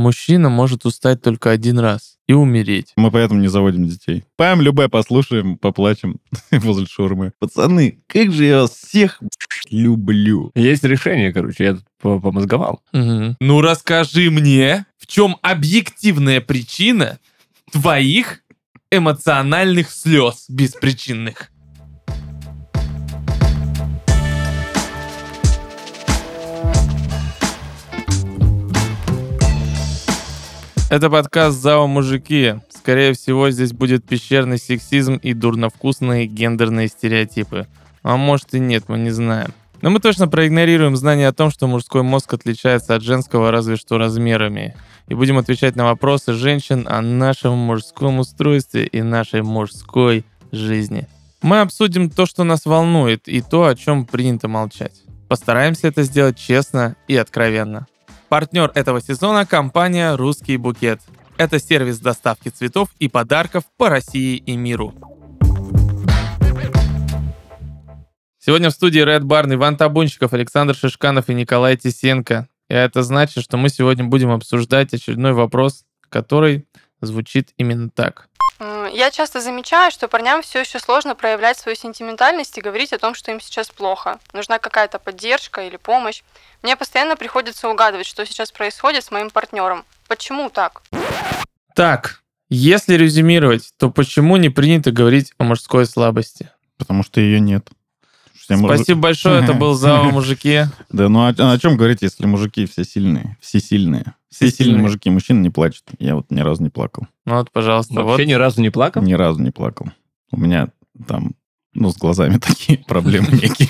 Мужчина может устать только один раз и умереть. Мы поэтому не заводим детей. Пам, любэ, послушаем, поплачем возле шурмы. Пацаны, как же я вас всех люблю. Есть решение, короче, я тут по- помозговал. Мгм. Ну расскажи мне, в чем объективная причина твоих эмоциональных слез беспричинных? Это подкаст «Зао мужики». Скорее всего, здесь будет пещерный сексизм и дурновкусные гендерные стереотипы. А может и нет, мы не знаем. Но мы точно проигнорируем знание о том, что мужской мозг отличается от женского разве что размерами. И будем отвечать на вопросы женщин о нашем мужском устройстве и нашей мужской жизни. Мы обсудим то, что нас волнует, и то, о чем принято молчать. Постараемся это сделать честно и откровенно. Партнер этого сезона – компания «Русский букет». Это сервис доставки цветов и подарков по России и миру. Сегодня в студии Red Barn Иван Табунчиков, Александр Шишканов и Николай Тисенко. И это значит, что мы сегодня будем обсуждать очередной вопрос, который звучит именно так. Я часто замечаю, что парням все еще сложно проявлять свою сентиментальность и говорить о том, что им сейчас плохо. Нужна какая-то поддержка или помощь. Мне постоянно приходится угадывать, что сейчас происходит с моим партнером. Почему так? Так, если резюмировать, то почему не принято говорить о мужской слабости? Потому что ее нет. Муж- Спасибо большое, это был ЗАО «Мужики». Да, ну а, о чем говорить, если мужики все сильные? Все сильные. Все, сильные мужики. Мужчина не плачет. Я вот ни разу не плакал. Ну вот, пожалуйста, вот. Вообще ни разу не плакал? Ни разу не плакал. У меня там, ну, с глазами такие проблемы некие.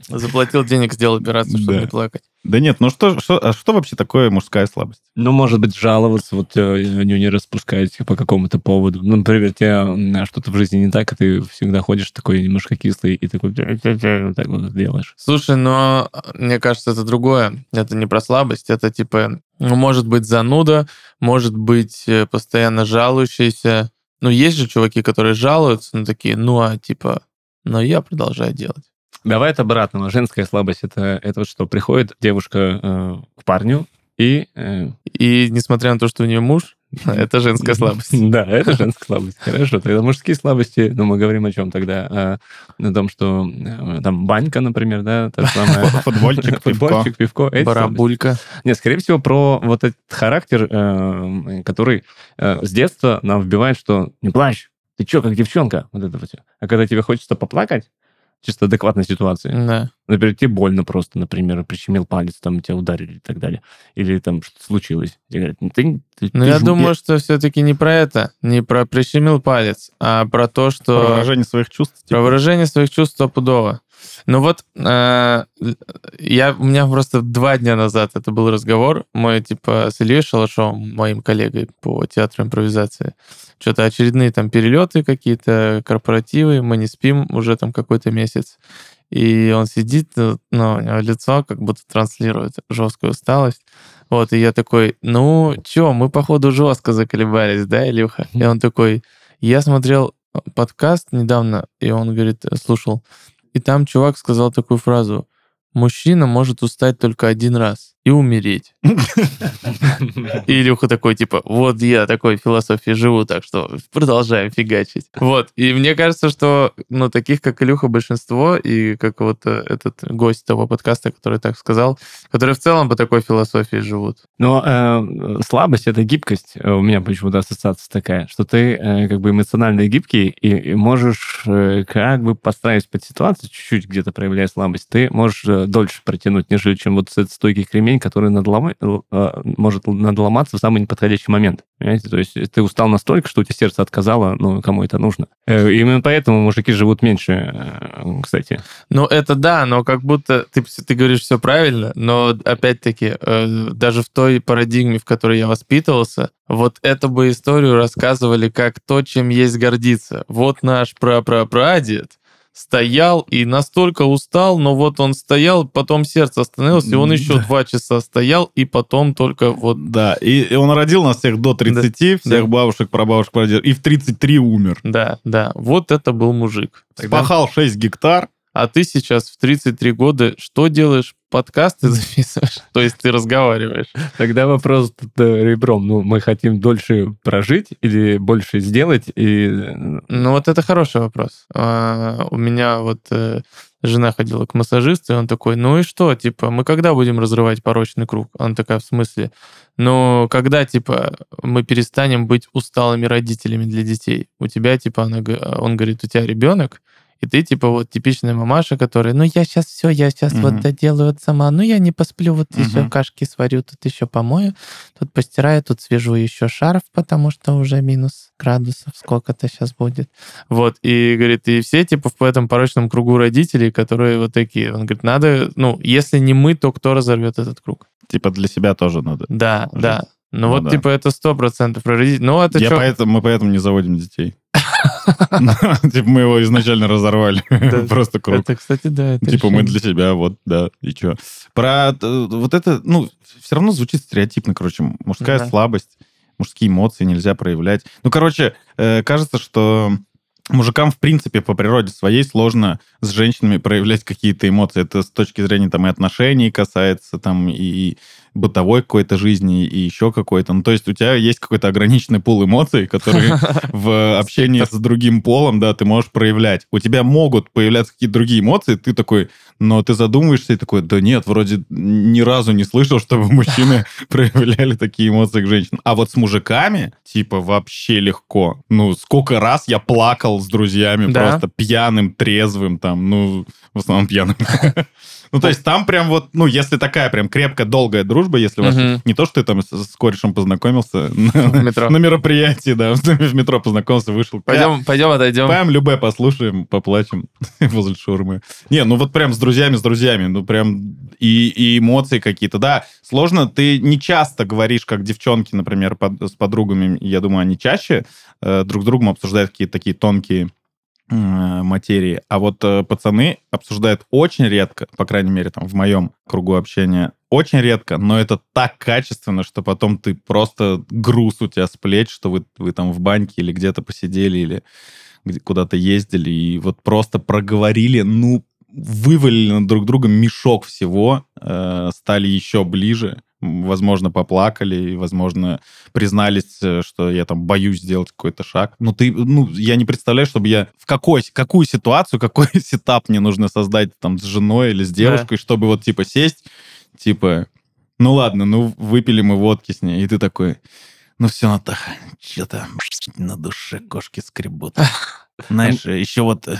Заплатил денег, сделал операцию, чтобы Да. не плакать. Да нет, ну что, что, а что вообще такое мужская слабость? Ну, может быть, жаловаться, вот э, ню не распускаете по какому-то поводу. Ну, например, тебе м, что-то в жизни не так, и ты всегда ходишь такой немножко кислый, и такой вот так вот делаешь. Слушай, но мне кажется, это другое. Это не про слабость, это типа, ну, может быть зануда, может быть э, постоянно жалующийся. Ну, есть же чуваки, которые жалуются, ну, такие, ну, а типа, но я продолжаю делать. Давай от обратного. Женская слабость это, это вот что? Приходит девушка э, к парню и... э, И несмотря на то, что у нее муж, это женская слабость. Да, это женская слабость. Хорошо, тогда мужские слабости, ну, мы говорим о чем тогда? О том, что э, там банька, например, да, же самое. Футбольчик, пивко. Футбольчик, пивко. Барабулька. Нет, скорее всего, про вот этот характер, э, который э, с детства нам вбивает, что не плачь, ты чё, как девчонка, вот это вот. А когда тебе хочется поплакать, чисто адекватной ситуации, Да. например, тебе больно просто, например, прищемил палец, там тебя ударили и так далее, или там что-то случилось, тебе говорят, «Ну, ты, ты- Но ты я ж- думаю, что все-таки не про это, не про прищемил палец, а про то, что... Про выражение своих чувств. Про типа. выражение своих чувств стопудово. Ну вот, э, я, у меня просто два дня назад это был разговор, мой, типа, с Ильей Шалашовым, моим коллегой по театру импровизации. Что-то очередные там перелеты какие-то, корпоративы, мы не спим уже там какой-то месяц. И он сидит, э, ну, у него лицо как будто транслирует жесткую усталость. Вот, и я такой, ну, чё, мы, походу, жестко заколебались, да, Илюха? И он такой, я смотрел подкаст недавно, и он говорит, слушал, и там чувак сказал такую фразу, мужчина может устать только один раз и умереть. И Илюха такой, типа, вот я такой философией живу, так что продолжаем фигачить. Вот, и мне кажется, что, ну, таких, как Илюха, большинство, и как вот э, этот гость того подкаста, который так сказал, которые в целом по такой философии живут. Но э, слабость это гибкость. Э, У меня почему-то ассоциация такая, что ты э, как бы эмоционально гибкий и, и можешь э, как бы подстраивать под ситуацию, чуть-чуть где-то проявляя слабость, ты можешь э, дольше протянуть, нежели чем вот этот стойкий кремень, который надлома- э, может надломаться в самый неподходящий момент. Понимаете? То есть ты устал настолько, что у тебя сердце отказало, ну, кому это нужно. Э, именно поэтому мужики живут меньше, э, кстати. Ну, это да, но как будто ты, ты говоришь все правильно, но опять-таки, э, даже в той парадигме, в которой я воспитывался, вот эту бы историю рассказывали как то, чем есть гордиться. Вот наш прапрапрадед стоял и настолько устал, но вот он стоял, потом сердце остановилось, и он еще Да. два часа стоял, и потом только вот... Да, и, и он родил нас всех до 30, всех да. бабушек, прабабушек, прадедов, и в 33 умер. Да, да, вот это был мужик. Тогда- Спахал 6 гектар, А ты сейчас в 33 года что делаешь? Подкасты записываешь? То есть ты разговариваешь. Тогда вопрос э, ребром. Ну, мы хотим дольше прожить или больше сделать? И... э, Ну, вот это хороший вопрос. А, у меня вот э, жена ходила к массажисту, и он такой, ну и что, типа, мы когда будем разрывать порочный круг? Она такая, в смысле? Ну, когда, типа, мы перестанем быть усталыми родителями для детей? У тебя, типа, она, он говорит, у тебя ребенок, и ты, типа, вот типичная мамаша, которая, ну, я сейчас все, я сейчас вот Мгм. доделаю вот сама, ну, я не посплю, вот еще Мгм. кашки сварю, тут еще помою, тут постираю, тут свяжу еще шарф, потому что уже минус градусов сколько-то сейчас будет. Вот, и говорит, и все, типа, в этом порочном кругу родителей, которые вот такие. Он говорит, надо, ну, если не мы, то кто разорвет этот круг? Типа для себя тоже надо. Да, Жить. да. Ну, Ну вот, да. типа, это сто процентов про родителей. Ну, это Я чё? поэтому, мы поэтому не заводим детей. Типа мы его изначально разорвали. Просто круг. Это, кстати, да. Типа мы для себя, вот, да, и что. Про э, вот это, ну, все равно звучит стереотипно, короче, мужская слабость, мужские эмоции нельзя проявлять. Ну, короче, э, кажется, что мужикам, в принципе, по природе своей сложно с женщинами проявлять какие-то эмоции. Это с точки зрения там и отношений касается, там и бытовой какой-то жизни, и еще какой-то. Ну, то есть у тебя есть какой-то ограниченный пул эмоций, которые в общении с другим полом, да, ты можешь проявлять. У тебя могут появляться какие-то другие эмоции, ты такой, но ты задумываешься и такой, да нет, вроде ни разу не слышал, чтобы мужчины проявляли такие эмоции к женщинам. А вот с мужиками, типа, вообще легко. Ну, сколько раз я плакал с друзьями, Да. просто пьяным, трезвым, там, ну, в основном пьяным. Ну, то есть там прям вот, ну, если такая прям крепкая, долгая дружба, если у вас Мгм. не то, что ты там с, с корешем познакомился метро. на мероприятии, да, в метро познакомился, вышел. Пойдем, пойдем, отойдем. Пойдем любе послушаем, поплачем возле шурмы. Не, ну вот прям с друзьями, с друзьями, ну прям и, и эмоции какие-то. Да, сложно, ты не часто говоришь, как девчонки, например, под- с подругами, я думаю, они чаще э, друг с другом обсуждают какие-то такие тонкие материи. А вот э, пацаны обсуждают очень редко, по крайней мере, там в моем кругу общения, очень редко, но это так качественно, что потом ты просто груз у тебя с плеч, что вы, вы там в баньке или где-то посидели, или куда-то ездили, и вот просто проговорили, ну, вывалили на друг друга мешок всего, э, стали еще ближе, возможно, поплакали, возможно, признались, э, что я там боюсь сделать какой-то шаг. Ну, ты, ну, я не представляю, чтобы я в какой, какую ситуацию, какой сетап мне нужно создать там с женой или с девушкой, чтобы вот, типа, сесть, типа, ну, ладно, ну, выпили мы водки с ней, и ты такой, ну, все, Натаха, что-то на душе кошки скребут. Знаешь, еще вот э,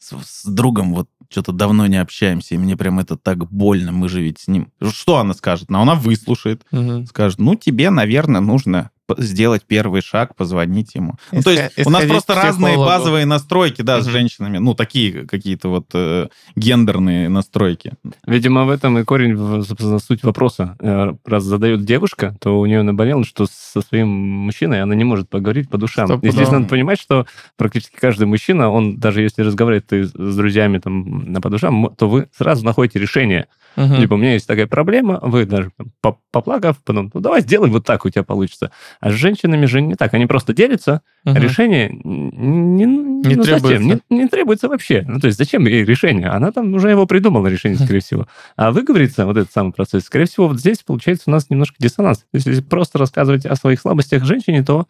с, с другом вот что-то давно не общаемся, и мне прям это так больно, мы же ведь с ним... Что она скажет? Ну, она выслушает, Мгм. скажет, ну, тебе, наверное, нужно сделать первый шаг, позвонить ему. Ну, то есть у нас просто разные базовые настройки, да, с женщинами. Ну, такие какие-то вот э, гендерные настройки. Видимо, в этом и корень, собственно, суть вопроса. Э, Раз задает девушка, то у нее наболело, что со своим мужчиной она не может поговорить по душам. Стопудово. Здесь надо понимать, что практически каждый мужчина, он, даже если разговаривает ты с друзьями там на по душам, то вы сразу находите решение. Мгм. Типа, у меня есть такая проблема, вы даже там, по- поплакав, потом, ну, давай сделаем вот так, у тебя получится. А с женщинами же не так. Они просто делятся, Мгм. решение не, Не ну, требуется. зачем? Не, не требуется вообще. Ну, то есть зачем ей решение? Она там уже его придумала, решение, скорее всего. А выговориться, вот этот самый процесс, скорее всего, вот здесь получается у нас немножко диссонанс. То есть Если просто рассказывать о своих слабостях женщине, то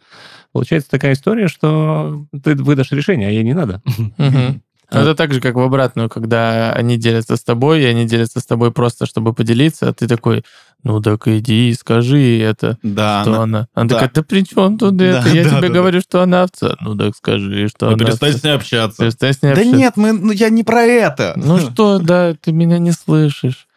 получается такая история, что ты выдашь решение, а ей не надо. Мгм. Ну, Это так же, как в обратную, когда они делятся с тобой, и они делятся с тобой просто, чтобы поделиться, а ты такой, ну так иди и скажи это, Да, что она- она. Она да. такая, да при чем тут Да, это? Я да, тебе да, да. говорю, что она овца. Ну так скажи, что Да она перестань овца. с ней общаться. Перестань с ней Да общаться. нет, мы, ну, я не про это. Ну что, да, ты меня не слышишь.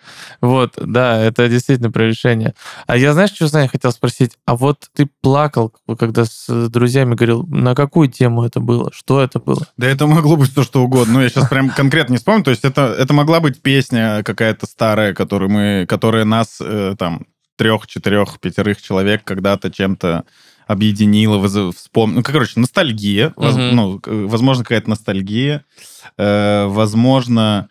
Вот, да, это действительно про решение. А я, знаешь, что знаю, хотел спросить? А вот ты плакал, когда с друзьями говорил, на какую тему это было? Что это было? Да это могло быть все что угодно. Ну, я сейчас прям конкретно не вспомню. То есть это, это могла быть песня какая-то старая, которую мы, которая нас э, там трех, четырех, пятерых человек когда-то чем-то объединила, выз- вспом... Ну, короче, ностальгия. Воз- Мгм. Ну, возможно, какая-то ностальгия. Э, возможно,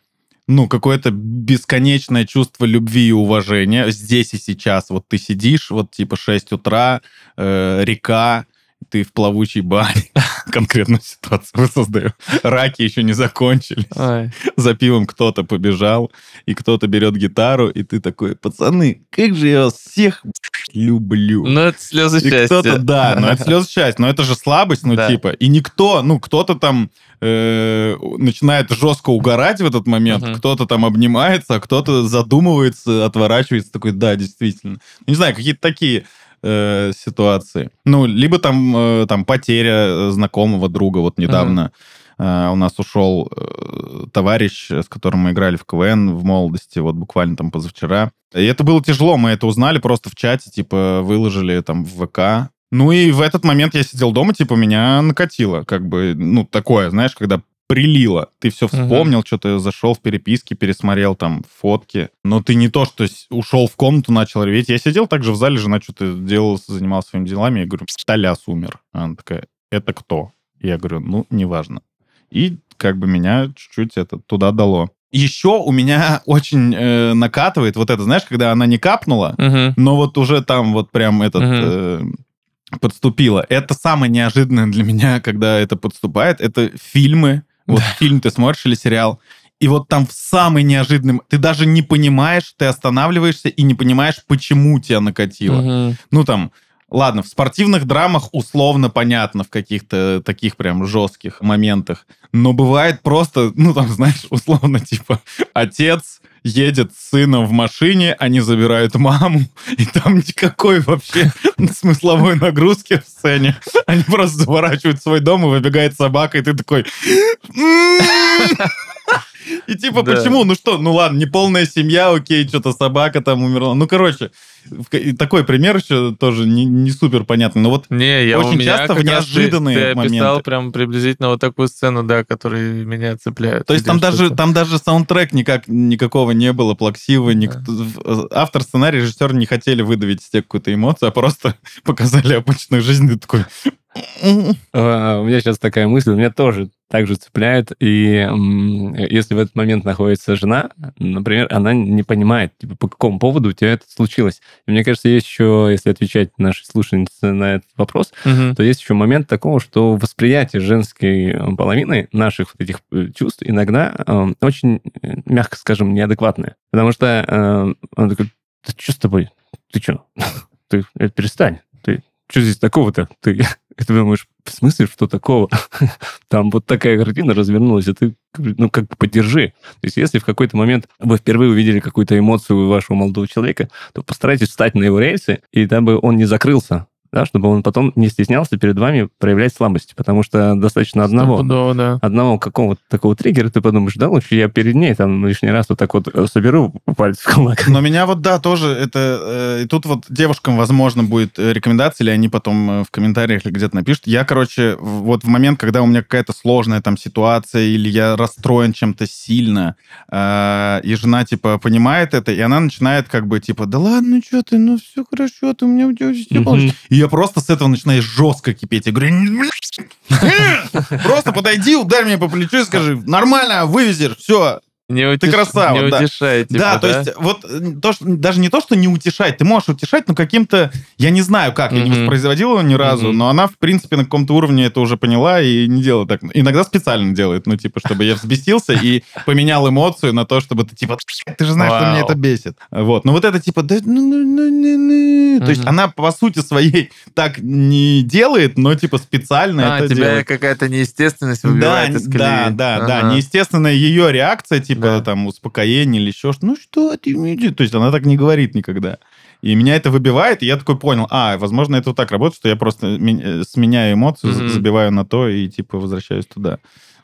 ну, какое-то бесконечное чувство любви и уважения здесь и сейчас. Вот ты сидишь, вот типа 6 утра, э, река, ты в плавучей бане, конкретную ситуацию воссоздаю. Раки еще не закончились. Ой. За пивом кто-то побежал, и кто-то берет гитару, и ты такой, пацаны, как же я вас всех люблю. Ну, это слезы И счастья. кто-то, да, но это слезы счастья, но это же слабость, ну, Да. типа, и никто, ну, кто-то там э, начинает жестко угорать в этот момент, Мгм. кто-то там обнимается, а кто-то задумывается, отворачивается, такой, да, действительно. Не знаю, какие-то такие э, ситуации. Ну, либо там, э, там потеря знакомого друга, вот недавно э, у нас ушел э, товарищ, с которым мы играли в КВН в молодости, вот буквально там позавчера. И это было тяжело, мы это узнали просто в чате, типа, выложили там в ВК. Ну и в этот момент я сидел дома, типа, меня накатило, как бы, ну, такое, знаешь, когда прилило. Ты все вспомнил, что-то зашел в переписки, пересмотрел там фотки. Но ты не то, что ушел в комнату, начал реветь. Я сидел также в зале, жена что-то делала, занималась своими делами. Я говорю, Толяс умер. Она такая, это кто? Я говорю, ну, неважно. И как бы меня чуть-чуть это туда дало. Еще у меня очень э, накатывает вот это, знаешь, когда она не капнула, Мгм. но вот уже там вот прям этот Мгм. э, подступило. Это самое неожиданное для меня, когда это подступает. Это фильмы. Вот фильм ты смотришь или сериал. И вот там в самый неожиданный... Ты даже не понимаешь, ты останавливаешься и не понимаешь, почему тебя накатило. Мгм. Ну там, ладно, в спортивных драмах условно понятно в каких-то таких прям жестких моментах. Но бывает просто, ну там, знаешь, условно, типа, отец едет с сыном в машине, они забирают маму, и там никакой вообще смысловой нагрузки в сцене. Они просто заворачивают свой дом, и выбегает собака, и ты такой... И типа, Да. почему? Ну что, ну ладно, не полная семья, окей, что-то собака там умерла. Ну, короче, такой пример еще тоже не, не супер понятный. Но вот Не, я Очень часто в ты- неожиданные ты, описал моменты. прям приблизительно вот такую сцену, да, которые меня цепляют. То есть там даже, там даже саундтрек никак, никакого не было, плаксивого. никто- в- автор сценария, режиссер не хотели выдавить тебя какую-то эмоцию, а просто показали обычную жизнь. И ты такой... А, У меня сейчас такая мысль, меня тоже так же цепляет. И если в этот момент находится жена, например, она не понимает, типа, по какому поводу у тебя это случилось. И мне кажется, есть еще, если отвечать нашей слушательнице на этот вопрос, Мгм. то есть еще момент такого, что восприятие женской э, половины наших вот этих э, чувств иногда э, очень, э, мягко скажем, неадекватное. Потому что э, он такой, да что с тобой? Ты что? Ты э, перестань. Ты что здесь такого-то? Ты, и ты думаешь, в смысле, что такого? Там вот такая картина развернулась, и ты, ну, как бы поддержи. То есть если в какой-то момент вы впервые увидели какую-то эмоцию вашего молодого человека, то постарайтесь встать на его рельсы, и дабы он не закрылся, да, чтобы он потом не стеснялся перед вами проявлять слабость, потому что достаточно одного Стопудово, да. одного какого-то такого триггера, ты подумаешь, да, лучше я перед ней там лишний раз вот так вот э, соберу палец в кулак. Но меня вот, да, тоже это... э, и тут вот девушкам, возможно, будет э, рекомендация, или они потом в комментариях или где-то напишут. Я, короче, вот в момент, когда у меня какая-то сложная там ситуация, или я расстроен чем-то сильно, э, и жена, типа, понимает это, и она начинает как бы, типа, да ладно, что ты, ну все хорошо, ты у меня у тебя все получится». И я просто с этого начинаю жестко кипеть. Я говорю, просто подойди, ударь меня по плечу и скажи, нормально, вывезешь, все, Не Ты утеш- красава, Не да. утешай, типа, да, то есть вот э, то, что, даже не то, что не утешать, ты можешь утешать, но каким-то, я не знаю как, я не воспроизводил его ни разу, Мгм. но она, в принципе, на каком-то уровне это уже поняла и не делает так. Иногда специально делает, ну, типа, чтобы я взбесился и поменял эмоцию на то, чтобы ты, типа, ты же знаешь, что меня это бесит. Вот, но вот это, типа, да, ну, ну, ну, ну, ну. то есть она, по сути своей, так не делает, но, типа, специально А, это тебя делает. какая-то неестественность Да, выбивает из да, колеи. да, да. Ага. Неестественная ее реакция, типа, Да. там, успокоение или еще что Ну что ты, иди?» То есть она так не говорит никогда. И меня это выбивает, и я такой понял, а, возможно, это вот так работает, что я просто э, сменяю эмоцию, Мгм. забиваю на то и, типа, возвращаюсь туда.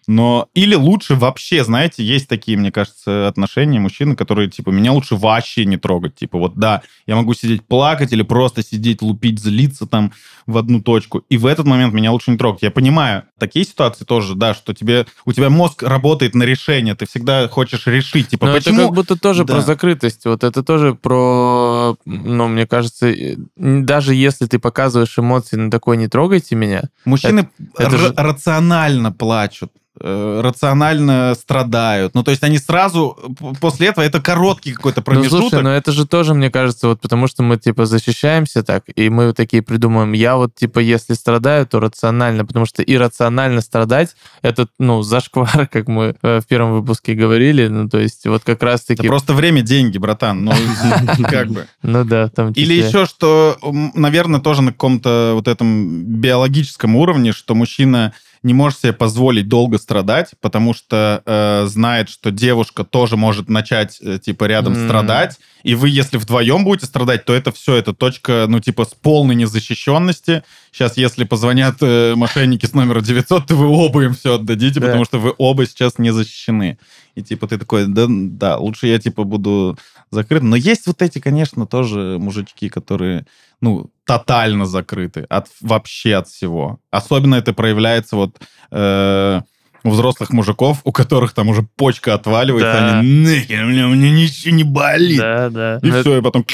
Но или лучше вообще, знаете, есть такие, мне кажется, отношения мужчины, которые, типа, меня лучше вообще не трогать. Типа, вот да, я могу сидеть плакать или просто сидеть, лупить, злиться там в одну точку. И в этот момент меня лучше не трогать. Я понимаю, такие ситуации тоже, да, что тебе, у тебя мозг работает на решение, ты всегда хочешь решить, типа, Но почему... это как будто тоже Да. про закрытость. Вот это тоже про, ну, мне кажется, даже если ты показываешь эмоции на такой «не трогайте меня», Мужчины это р- же- рационально плачут. Э, рационально страдают. Ну, то есть они сразу после этого, это короткий какой-то Ну, промежуток. слушай, ну это же тоже, мне кажется, вот потому что мы, типа, защищаемся так, и мы такие придумываем, я вот, типа, если страдаю, то рационально, потому что иррационально страдать, это, ну, зашквар, как мы э, в первом выпуске говорили, ну, то есть вот как Это раз-таки... просто время, деньги, братан. Ну, как бы. Ну да, в том Или числе. еще, что, наверное, тоже на каком-то вот этом биологическом уровне, что мужчина не может себе позволить долго страдать, потому что э, знает, что девушка тоже может начать, э, типа, рядом М. страдать, и вы, если вдвоем будете страдать, то это все, это точка, ну, типа, с полной незащищенности. Сейчас, если позвонят э, мошенники с номера 900, то вы оба им все отдадите, Да. потому что вы оба сейчас не защищены. И, типа, ты такой, да, да, лучше я, типа, буду закрыт. Но есть вот эти, конечно, тоже мужички, которые, ну, тотально закрыты от вообще от всего. Особенно это проявляется вот э, у взрослых мужиков, у которых там уже почка отваливается, Да. они нахер, у меня, у меня ничего не болит. Да, да. И Ну, это- все, и потом...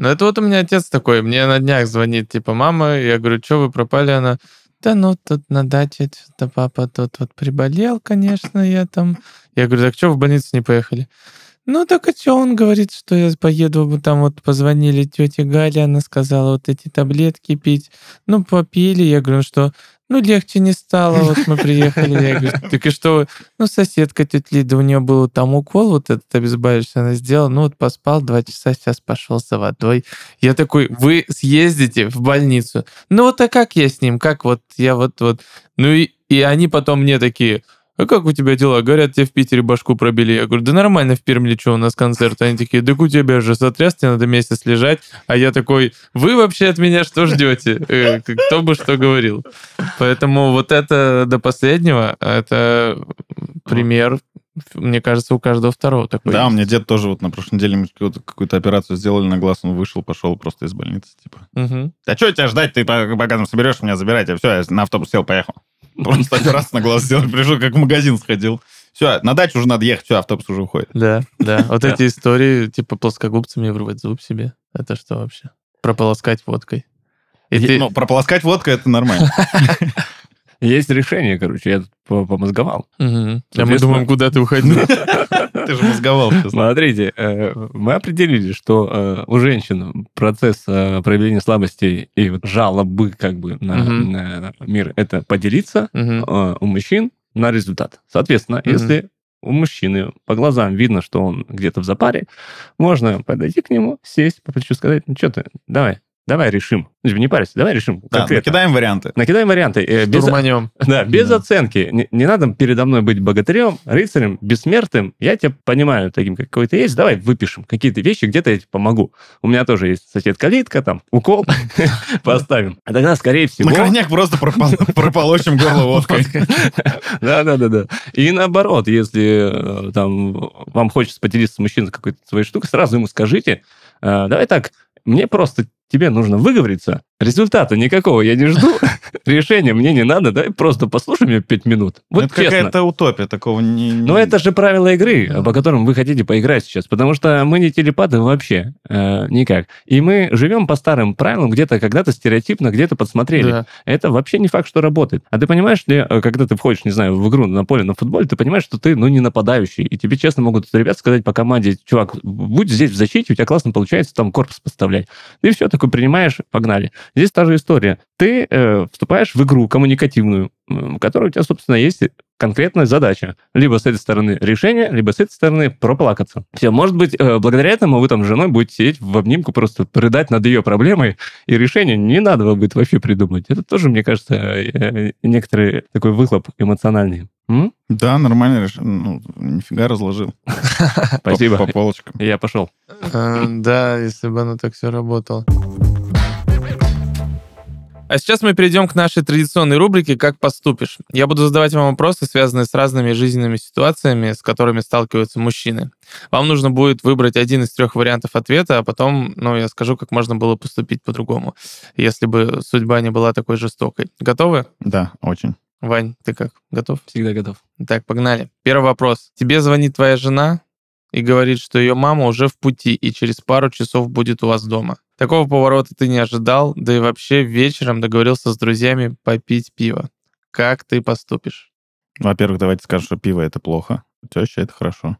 Ну, это вот у меня отец такой, мне на днях звонит, типа, мама, я говорю, что вы пропали? Она, да ну, тут на даче что-то папа тут вот приболел, конечно, я там... Я говорю, так что в больницу не поехали? Ну, так а что он говорит, что я поеду, вот там вот позвонили тете Гале, она сказала вот эти таблетки пить. Ну, попили, я говорю, ну что, ну, легче не стало, вот мы приехали. Я говорю, так и что? Ну, соседка тетя Лида, у нее был там укол вот этот обезболивающий, она сделала, ну, вот поспал два часа, сейчас пошел за водой. Я такой, вы съездите в больницу. Ну, вот а как я с ним? Как вот я вот вот... Ну, и, и они потом мне такие, а как у тебя дела? Говорят, тебе в Питере башку пробили. Я говорю, да нормально в Перми, что у нас концерт. Они такие, да у тебя же сотряс, тебе надо месяц лежать. А я такой, вы вообще от меня что ждете? Э, Кто бы что говорил. Поэтому вот это до последнего, это пример, мне кажется, у каждого второго такой. Да, у есть. меня дед тоже вот на прошлой неделе мы какую-то, операцию сделали на глаз, он вышел, пошел просто из больницы, типа. Мгм. А что тебя ждать? Ты пока пока там соберешь, меня забирайте. Все, я на автобус сел, поехал. Просто операцию на глаз сделал, пришел, как в магазин сходил. Все, на дачу уже надо ехать, все, автобус уже уходит. Да, да. Вот эти истории, типа плоскогубцами вырвать зуб себе. Это что вообще? Прополоскать водкой. И ты... Ну, прополоскать водкой это нормально. Есть решение, короче, я тут по- помозговал. А мы думаем, куда ты уходил. Ты же мозговал сейчас. Смотрите, э, мы определили, что э, у женщин процесс э, проявления слабости и жалобы как бы на, мир это поделиться, у мужчин на результат. Соответственно, если у мужчины по глазам видно, что он где-то в запаре, можно подойти к нему, сесть, по плечу сказать, ну что ты, давай, давай решим. Не парься, давай решим. Да, конкретно. накидаем варианты. Накидаем варианты. э, без- да, без Да. оценки. Не, не надо передо мной быть богатырем, рыцарем, бессмертным. Я тебя понимаю таким, какой ты есть. Давай выпишем какие-то вещи, где-то я тебе помогу. У меня тоже есть сосед-калитка, там, укол поставим. А тогда, скорее всего... На крайняк просто пропол- прополощем горло водкой. Да-да-да-да. И наоборот, если э, там вам хочется поделиться с мужчиной какой-то своей штукой, сразу ему скажите, э, давай так, мне просто тебе нужно выговориться, результата никакого я не жду, решения мне не надо, давай просто послушай меня пять минут. Вот Это какая-то утопия, такого не... Но это же правила игры, по которым вы хотите поиграть сейчас, потому что мы не телепаты вообще, э, никак. И мы живем по старым правилам, где-то когда-то стереотипно, где-то подсмотрели. Да. Это вообще не факт, что работает. А ты понимаешь ли, э, когда ты входишь, не знаю, в игру на поле на футболе, ты понимаешь, что ты, ну, не нападающий. И тебе честно могут ребят сказать по команде, чувак, будь здесь в защите, у тебя классно получается там корпус подставлять. Ты все такое принимаешь, погнали. Здесь та же история. Ты э, вступаешь в игру коммуникативную, в которой у тебя, собственно, есть конкретная задача. Либо с этой стороны решение, либо с этой стороны проплакаться. Все, может быть, э, благодаря этому вы там с женой будете сидеть в обнимку, просто рыдать над ее проблемой, и решение не надо будет вообще придумать. Это тоже, мне кажется, э, некоторый такой выхлоп эмоциональный. М? Да, нормально. реш- Ну, нифига разложил. Спасибо. По полочкам. Я пошел. Э, Да, если бы оно так все работало. А сейчас мы перейдем к нашей традиционной рубрике «Как поступишь?». Я буду задавать вам вопросы, связанные с разными жизненными ситуациями, с которыми сталкиваются мужчины. Вам нужно будет выбрать один из трех вариантов ответа, а потом, ну, я скажу, как можно было поступить по-другому, если бы судьба не была такой жестокой. Готовы? Да, очень. Вань, ты как? Готов? Всегда готов. Так, погнали. Первый вопрос. Тебе звонит твоя жена и говорит, что ее мама уже в пути и через пару часов будет у вас дома. Такого поворота ты не ожидал, да и вообще вечером договорился с друзьями попить пиво. Как ты поступишь? Во-первых, давайте скажем, что пиво это плохо. Теща это хорошо.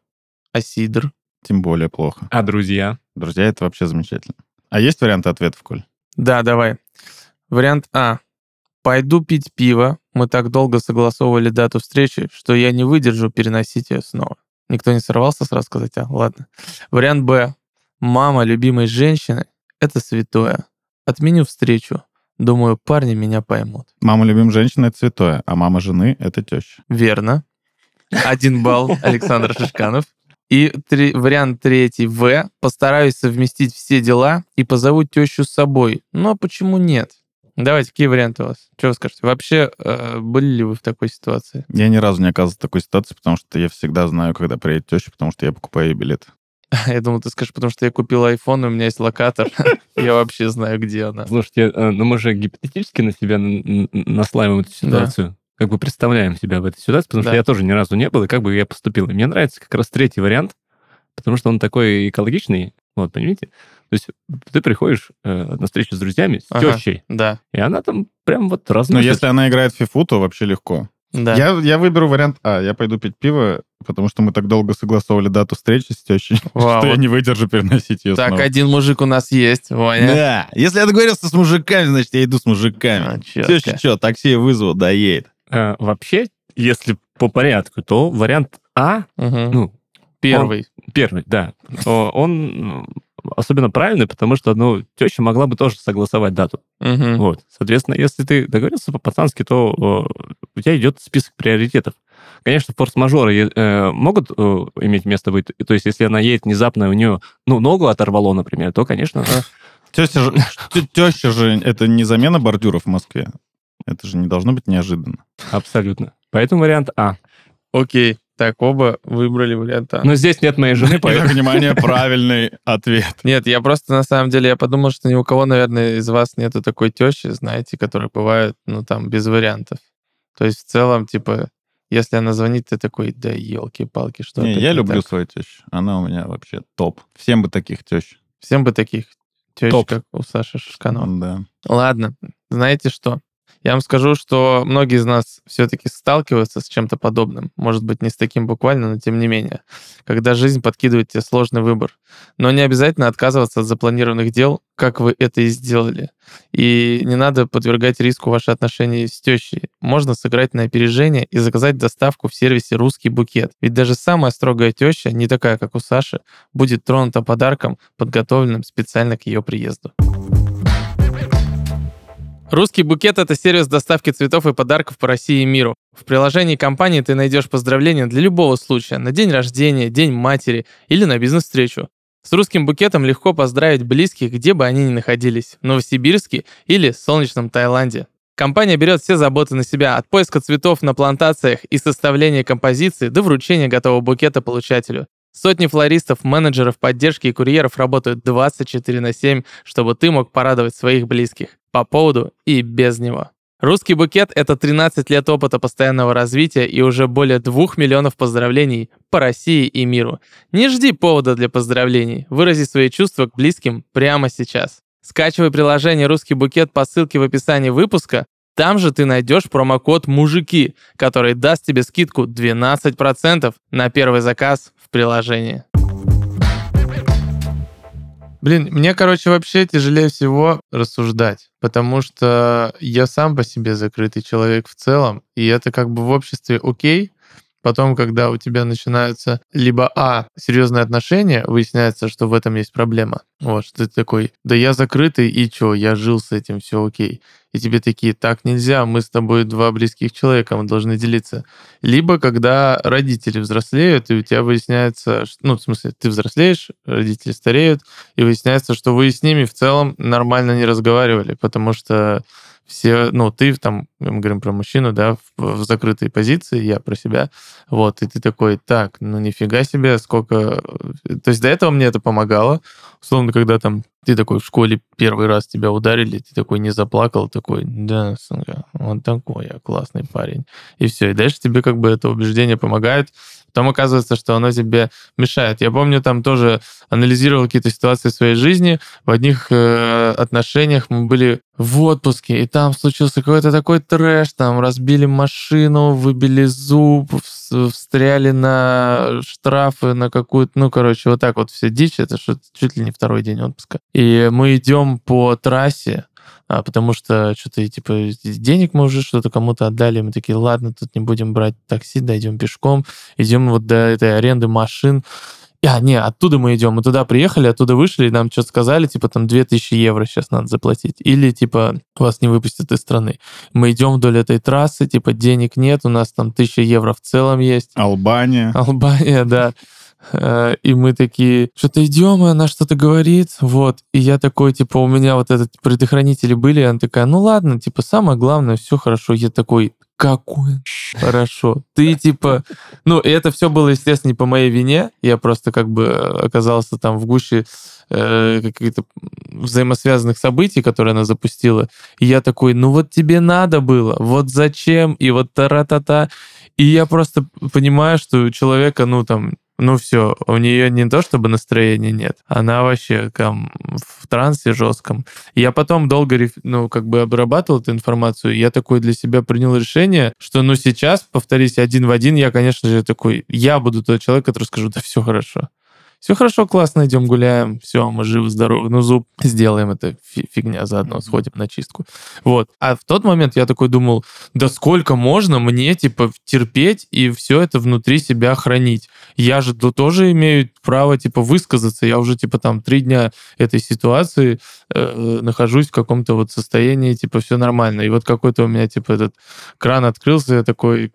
А сидр? Тем более плохо. А друзья? Друзья, это вообще замечательно. А есть варианты ответов, Коль? Да, давай. Вариант А. Пойду пить пиво. Мы так долго согласовывали дату встречи, что я не выдержу переносить ее снова. Никто не сорвался сразу сказать, а, ладно. Вариант Б. Мама любимой женщины — это святое. Отменю встречу. Думаю, парни меня поймут. Мама любим женщины это святое, а мама жены это теща. Верно. Один балл Александр Шишканов. И три, вариант третий В. Постараюсь совместить все дела и позову тещу с собой. Но почему нет? Давайте, какие варианты у вас? Что вы скажете? Вообще, э, были ли вы в такой ситуации? Я ни разу не оказывался в такой ситуации, потому что я всегда знаю, когда приедет теща, потому что я покупаю ей билет. Я думал, ты скажешь, потому что я купил iPhone, и у меня есть локатор. Я вообще знаю, где она. Слушайте, э, ну мы же гипотетически на себя наслаиваем эту ситуацию. Как бы представляем себя в этой ситуации, потому что я тоже ни разу не был, и как бы я поступил. И мне нравится как раз третий вариант, потому что он такой экологичный, вот, понимаете? То есть ты приходишь э, на встречу с друзьями, с Ага. тещей, Да, и она там прям вот Но разносит. если она играет в фифу, то вообще легко. да. Я, я выберу вариант А. Я пойду пить пиво, потому что мы так долго согласовывали дату встречи с тещей, Вау, что я не выдержу переносить ее Так, снова. один мужик у нас есть, Ваня. Да, если я договорился с мужиками, значит, я иду с мужиками. А. Теща что, такси вызову, доедет. Э, вообще, если по порядку, то вариант А, Мгм. ну, Первый. Первый, да. Он особенно правильный, потому что, ну, теща могла бы тоже согласовать дату. Мгм. Вот. Соответственно, если ты договорился по-пацански, то у тебя идет список приоритетов. Конечно, форс-мажоры э, могут э, иметь место быть. То есть, если она едет внезапно, у нее, ну, ногу оторвало, например, то, конечно, Теща же, теща же, это не замена бордюров в Москве. Это же не должно быть неожиданно. абсолютно. Поэтому вариант А. Окей. Так, оба выбрали вариант А. Но здесь нет моей жены, поэтому... Внимание, правильный ответ. Нет, я просто на самом деле, я подумал, что ни у кого, наверное, из вас нету такой тещи, знаете, которая бывает, ну, там, без вариантов. То есть, в целом, типа, если она звонит, ты такой, да елки-палки, что Не, я не люблю так?» свою тещу. Она у меня вообще топ. Всем бы таких тещ. Всем бы таких тещ, Топ. как у Саши Шишканова. Да. Ладно, знаете что? Я вам скажу, что многие из нас все-таки сталкиваются с чем-то подобным. Может быть, не с таким буквально, но тем не менее. Когда жизнь подкидывает тебе сложный выбор. Но не обязательно отказываться от запланированных дел, как вы это и сделали. И не надо подвергать риску ваши отношения с тещей. Можно сыграть на опережение и заказать доставку в сервисе «Русский букет». Ведь даже самая строгая теща, не такая, как у Саши, будет тронута подарком, подготовленным специально к ее приезду. Русский букет — это сервис доставки цветов и подарков по России и миру. В приложении компании ты найдешь поздравления для любого случая, на день рождения, день матери или на бизнес-встречу. С русским букетом легко поздравить близких, где бы они ни находились, в Новосибирске или солнечном Таиланде. Компания берет все заботы на себя, от поиска цветов на плантациях и составления композиции до вручения готового букета получателю. Сотни флористов, менеджеров поддержки и курьеров работают 24 на 7, чтобы ты мог порадовать своих близких по поводу и без него. Русский букет — это 13 лет опыта постоянного развития и уже более 2 миллионов поздравлений по России и миру. Не жди повода для поздравлений. Вырази свои чувства к близким прямо сейчас. Скачивай приложение «Русский букет» по ссылке в описании выпуска. Там же ты найдешь промокод «Мужики», который даст тебе скидку 12% на первый заказ приложении. Блин, мне, короче, вообще тяжелее всего рассуждать, потому что я сам по себе закрытый человек в целом, и это как бы в обществе окей, Потом, когда у тебя начинаются либо А, серьезные отношения, выясняется, что в этом есть проблема. Вот, что ты такой, да я закрытый, и чё, я жил с этим, все окей. И тебе такие, так нельзя, мы с тобой два близких человека, мы должны делиться. Либо когда родители взрослеют, и у тебя выясняется, ну, в смысле, ты взрослеешь, родители стареют, и выясняется, что вы с ними в целом нормально не разговаривали, потому что все, ну, ты там, мы говорим про мужчину, да, в, в закрытой позиции, я про себя, вот, и ты такой, так, ну, нифига себе, сколько... То есть до этого мне это помогало, условно, когда там ты такой в школе первый раз тебя ударили, ты такой не заплакал, такой, да, сынка, он такой, я классный парень. И все, и дальше тебе как бы это убеждение помогает, Потом оказывается, что оно тебе мешает. Я помню, там тоже анализировал какие-то ситуации в своей жизни. В одних э, отношениях мы были в отпуске, и там случился какой-то такой трэш, там разбили машину, выбили зуб, вс- встряли на штрафы, на какую-то, ну, короче, вот так вот все дичь, это что чуть ли не второй день отпуска. И мы идем по трассе, а, потому что что-то, типа, денег мы уже что-то кому-то отдали, мы такие, ладно, тут не будем брать такси, дойдем пешком, идем вот до этой аренды машин, а, не, оттуда мы идем. Мы туда приехали, оттуда вышли, и нам что-то сказали, типа, там, 2000 евро сейчас надо заплатить. Или, типа, вас не выпустят из страны. Мы идем вдоль этой трассы, типа, денег нет, у нас там 1000 евро в целом есть. Албания. Албания, да. Э, И мы такие, что-то идем, и она что-то говорит, вот. И я такой, типа, у меня вот этот предохранители были, и она такая, ну ладно, типа, самое главное, все хорошо. Я такой, какой хорошо. Ты, типа... Ну, и это все было, естественно, не по моей вине. Я просто как бы оказался там в гуще э, каких-то взаимосвязанных событий, которые она запустила. И я такой, ну вот тебе надо было, вот зачем, и вот тара-та-та. И я просто понимаю, что у человека, ну там, ну все, у нее не то чтобы настроения нет, она вообще там в трансе жестком. Я потом долго, ну, как бы обрабатывал эту информацию, я такой для себя принял решение, что, ну, сейчас, повторись, один в один, я, конечно же, такой, я буду тот человек, который скажу, да все хорошо. Все хорошо, классно, идем гуляем, все, мы живы, здоровы. Ну, зуб сделаем, это фи- фигня заодно, сходим на чистку. Вот. А в тот момент я такой думал, да сколько можно мне, типа, терпеть и все это внутри себя хранить? Я же то- тоже имею право, типа, высказаться. Я уже, типа, там, три дня этой ситуации э, нахожусь в каком-то вот состоянии, типа, все нормально. И вот какой-то у меня, типа, этот кран открылся, я такой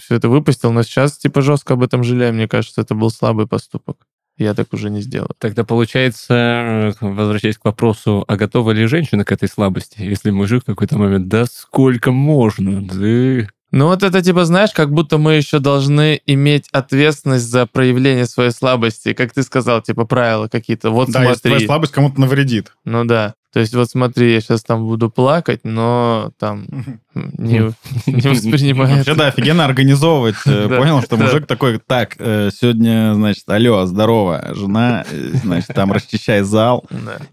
все это выпустил, но сейчас, типа, жестко об этом жалею. Мне кажется, это был слабый поступок. Я так уже не сделаю. Тогда получается, э, возвращаясь к вопросу, а готова ли женщина к этой слабости? Если мужик в какой-то момент, да сколько можно, да... Ну вот это типа, знаешь, как будто мы еще должны иметь ответственность за проявление своей слабости. Как ты сказал, типа правила какие-то. Вот Да, если твоя смотри. слабость кому-то навредит. Ну да. То есть вот смотри, я сейчас там буду плакать, но там не, не воспринимает. Вообще, да, офигенно организовывать. Э, Понял, что мужик такой, так, э, сегодня, значит, алло, здорово, жена, э, значит, там расчищай зал.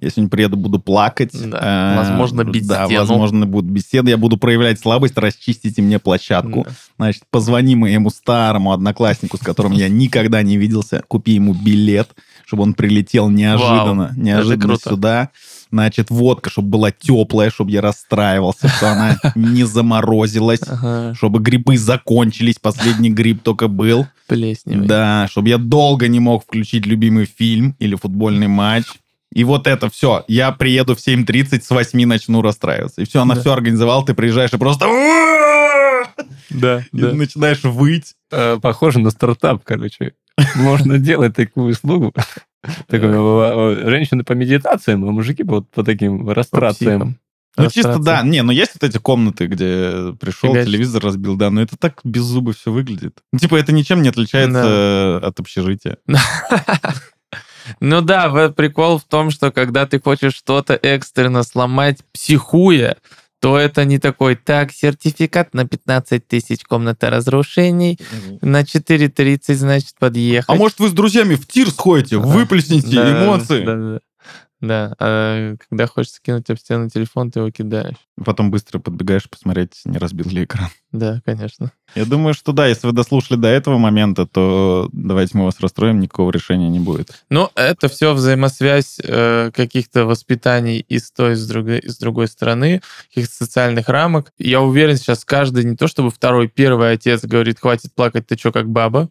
Я сегодня приеду, буду плакать. Возможно, бить Да, возможно, будут беседы. Я буду проявлять слабость, расчистите мне площадку. Значит, позвони моему старому однокласснику, с которым я никогда не виделся, купи ему билет, чтобы он прилетел неожиданно, неожиданно сюда. Значит, водка, чтобы была теплая, чтобы я расстраивался, что она не заморозилась, Ага, чтобы грибы закончились, последний гриб только был. плесневый. Да, чтобы я долго не мог включить любимый фильм или футбольный матч. И вот это все. Я приеду в 7.30, с 8 начну расстраиваться. И все, она Да. все организовала, ты приезжаешь и просто... Да, И да. начинаешь выть. Э, Похоже на стартап, короче. Можно делать такую услугу. Женщины по медитациям, а мужики вот по таким растрациям. Ну, чисто, да. Не, ну есть вот эти комнаты, где пришел, телевизор разбил, да, но это так без зубы все выглядит. Ну, типа, это ничем не отличается э, от общежития. Ну да, в- прикол в том, что когда ты хочешь что-то экстренно сломать, психуя, то это не такой, так, сертификат на 15 тысяч комната разрушений, на 4.30, значит, подъехать. А может, вы с друзьями в тир сходите, выплесните Да, эмоции? Да, да. Да, а когда хочется кинуть об стену телефон, ты его кидаешь. Потом быстро подбегаешь посмотреть, не разбил ли экран. Да, конечно. Я думаю, что да, если вы дослушали до этого момента, то давайте мы вас расстроим, никакого решения не будет. Ну, это все взаимосвязь э, каких-то воспитаний и с той, и с другой, и с другой стороны, каких-то социальных рамок. Я уверен, сейчас каждый, не то чтобы второй, первый отец говорит, хватит плакать, ты чё, как баба.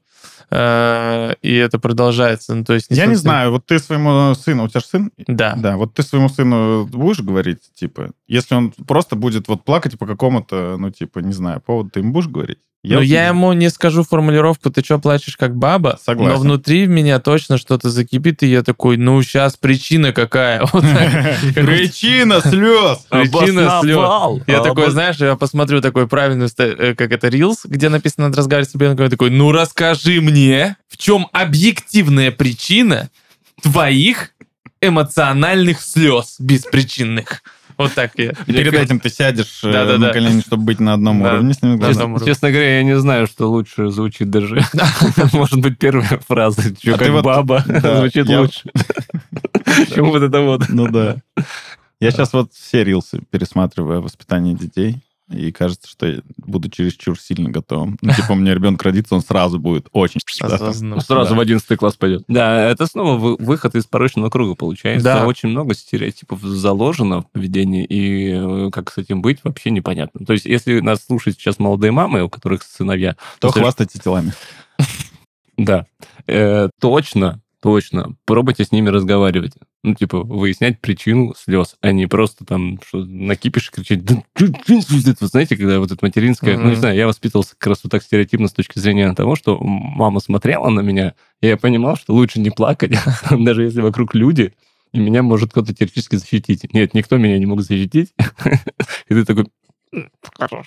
Э, и это продолжается. Ну, то есть, Я не знаю, вот ты своему сыну, у тебя же сын? Да. Да, вот ты своему сыну будешь говорить, типа, если он просто будет вот плакать по какому-то, ну, типа, не знаю, поводу, ты ему будешь говорить? Но вот я ему не скажу формулировку, ты что плачешь как баба, Согласен. но внутри в меня точно что-то закипит, и я такой, ну, сейчас причина какая. Причина слез! Причина слез. Я такой, знаешь, я посмотрю такой правильный, э, как это, Reels, где написано «Надо разговаривать с ребенком», я такой, ну расскажи мне, в чем объективная причина твоих эмоциональных слез беспричинных. Вот так я. Перед этим ты сядешь э, на колени, чтобы быть на одном уровне с уровне. Честно говоря, я не знаю, что лучше звучит даже. Может быть, первая фраза, что А ты как баба, звучит лучше. Чем вот это вот. Ну да. Я сейчас вот все рилсы пересматриваю о воспитании детей. И кажется, что я буду чересчур сильно готовым. Ну, типа, у меня ребенок родится, он сразу будет очень... Осознанно. Сразу Да. в 11 класс пойдет. Да, это снова вы- выход из порочного круга получается. Да. Очень много стереотипов заложено в поведении, и э, как с этим быть, вообще непонятно. То есть, если нас слушают сейчас молодые мамы, у которых сыновья, То то хвастайте телами. Да. Э, точно, точно. Пробуйте с ними разговаривать. Ну, типа, выяснять причину слез, а не просто там что, накипишь и кричать. Да, чё- чё это?» Вы знаете, когда вот это материнское... Ну, не знаю, я воспитывался как раз вот так стереотипно с точки зрения того, что мама смотрела на меня, и я понимал, что лучше не плакать, даже если вокруг люди, и меня может кто-то теоретически защитить. Нет, никто меня не мог защитить. И ты такой... «М, Хорошо.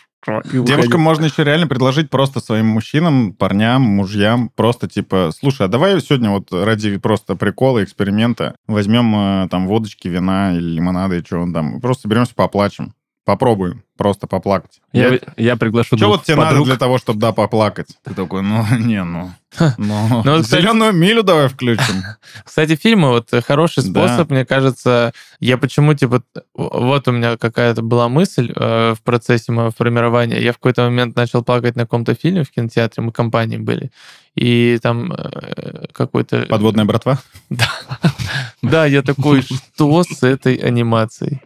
Девушкам можно еще реально предложить просто своим мужчинам, парням, мужьям, просто типа, слушай, а давай сегодня вот ради просто прикола, эксперимента возьмем э, там водочки, вина или лимонада, и что он там, просто беремся поплачем. Попробуем просто поплакать. Я, я приглашу Что вот тебе надо подруг. для того, чтобы, да, поплакать? Ты такой, ну, не, ну, ну, Ну, кстати- зеленую милю давай включим. Кстати, фильмы вот хороший Да. способ, мне кажется. Я почему типа вот у меня какая-то была мысль э, в процессе моего формирования. Я в какой-то момент начал плакать на каком-то фильме в кинотеатре, мы компании были, и там э, какой-то Подводная братва? да, я такой, что с этой анимацией?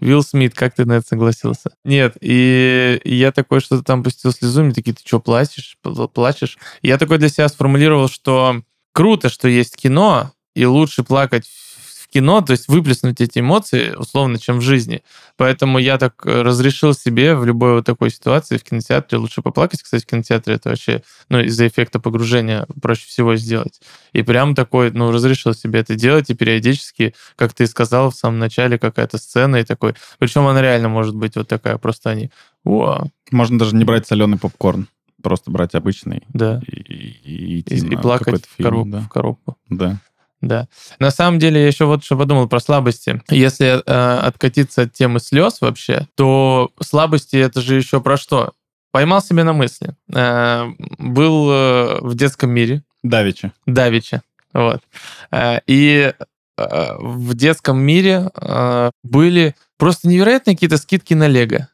Вилл Смит, как ты на это согласился? Нет, и я такой что-то там пустил слезу, мне такие, ты что, плачешь? Пл- Плачешь? Я такой для себя сформулировал, что круто, что есть кино, и лучше плакать кино, то есть выплеснуть эти эмоции, условно, чем в жизни. Поэтому я так э, разрешил себе в любой вот такой ситуации в кинотеатре лучше поплакать. Кстати, в кинотеатре это вообще, ну, из-за эффекта погружения проще всего сделать. И прям такой, ну, разрешил себе это делать, и периодически, как ты сказал в самом начале, какая-то сцена и такой. Причем она реально может быть вот такая, просто они, о, Можно даже не брать соленый попкорн, просто брать обычный да. и, и И, и на плакать какой-то в, фильм, коробку, да. в коробку. Да. Да. На самом деле, я еще вот что подумал про слабости. Если э, откатиться от темы слез вообще, то слабости это же еще про что? Поймал себе на мысли. Э, был э, в детском мире, Давича. Давича. Вот. Э, И э, в детском мире э, были просто невероятные какие-то скидки на Лего.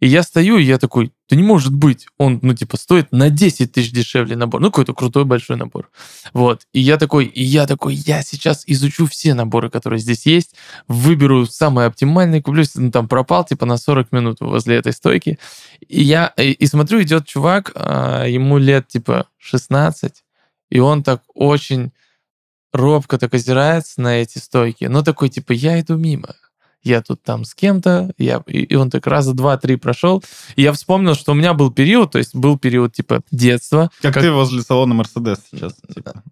И я стою, и я такой, да не может быть. Он, ну, типа, стоит на 10 тысяч дешевле набор. Ну, какой-то крутой большой набор. Вот. И я такой, и я такой, я сейчас изучу все наборы, которые здесь есть, выберу самый оптимальный, куплю, ну, там пропал, типа, на 40 минут возле этой стойки. И я, и, и смотрю, идет чувак, а, ему лет, типа, 16, и он так очень робко так озирается на эти стойки. Ну, такой, типа, я иду мимо. Я тут там с кем-то, я, и он так раза два-три прошел. И я вспомнил, что у меня был период, то есть был период типа детства. Как, ты возле салона Мерседес сейчас. типа.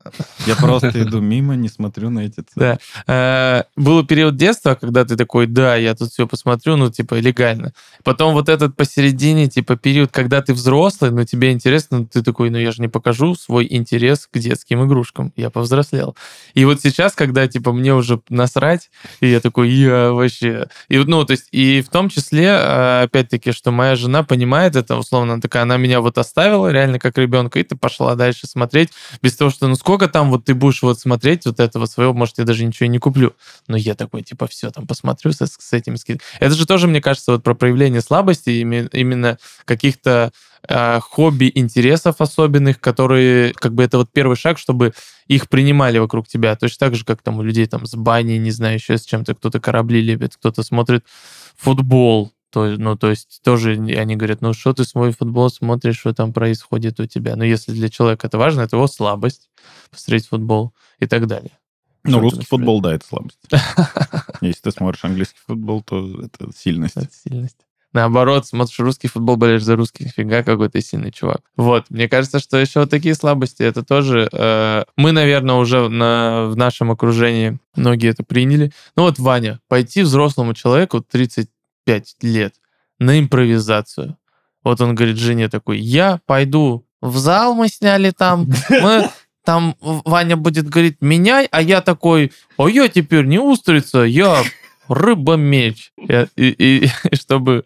Я просто иду мимо, не смотрю на эти цены. Да. Э, Был период детства, когда ты такой, да, я тут все посмотрю, ну, типа, легально. Потом вот этот посередине, типа, период, когда ты взрослый, но тебе интересно, ты такой, ну, я же не покажу свой интерес к детским игрушкам. Я повзрослел. И вот сейчас, когда, типа, мне уже насрать, и я такой, я вообще... И, вот, ну, то есть, и в том числе, э, опять-таки, что моя жена понимает это, условно, такая, она меня вот оставила реально как ребенка, и ты пошла дальше смотреть, без того, что, ну, сколько там вот ты будешь вот смотреть вот этого своего, может, я даже ничего и не куплю. Но я такой, типа, все, там посмотрю с, с этими скидками. Это же тоже, мне кажется, вот про проявление слабости, име- именно каких-то э, хобби, интересов особенных, которые, как бы, это вот первый шаг, чтобы их принимали вокруг тебя. Точно так же, как там у людей там с баней, не знаю, еще с чем-то, кто-то корабли любит, кто-то смотрит футбол. То, ну, то есть тоже они говорят, ну, что ты свой футбол смотришь, что там происходит у тебя. Но если для человека это важно, это его слабость, посмотреть футбол и так далее. Ну, Что русский футбол, да, это слабость. Если ты смотришь английский футбол, то это сильность. Это сильность. Наоборот, смотришь русский футбол, болеешь за русских, фига какой ты сильный чувак. Вот, мне кажется, что еще вот такие слабости, это тоже... э, мы, наверное, уже на, в нашем окружении многие это приняли. Ну вот, Ваня, пойти взрослому человеку 35 лет на импровизацию. Вот он говорит жене такой, я пойду в зал, мы сняли там, мы там Ваня будет говорить, меняй, а я такой, а я теперь не устрица, я рыба-меч. И, и- и чтобы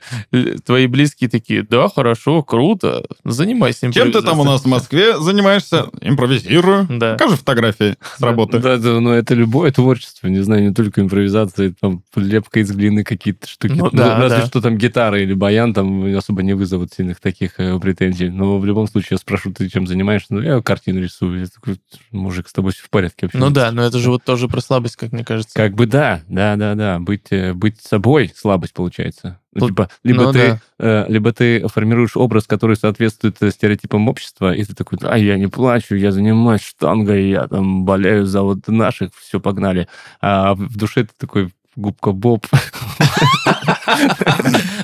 твои близкие такие, да, хорошо, круто, занимайся Чем ты там у нас в Москве занимаешься? Импровизирую. Да. Покажи фотографии с работы. Да, да, ну это любое творчество, не знаю, не только импровизация, там лепка из глины какие-то штуки. Ну да, разве да. что там гитара или баян там особо не вызовут сильных таких э, претензий. Но в любом случае я спрошу, ты чем занимаешься? Ну, я картину рисую. Я такой, мужик, с тобой все в порядке вообще. Ну да, но это же вот тоже про слабость, как мне кажется. Как бы да, да, да, да. Быть, э, быть собой слабость получается. Ну, Тут- типа, либо, ну ты, э, либо ты формируешь образ, который соответствует э, стереотипам общества, и ты такой, а я не плачу, я занимаюсь штангой, я там болею за вот наших, все, погнали. А в душе ты такой, губка Боб.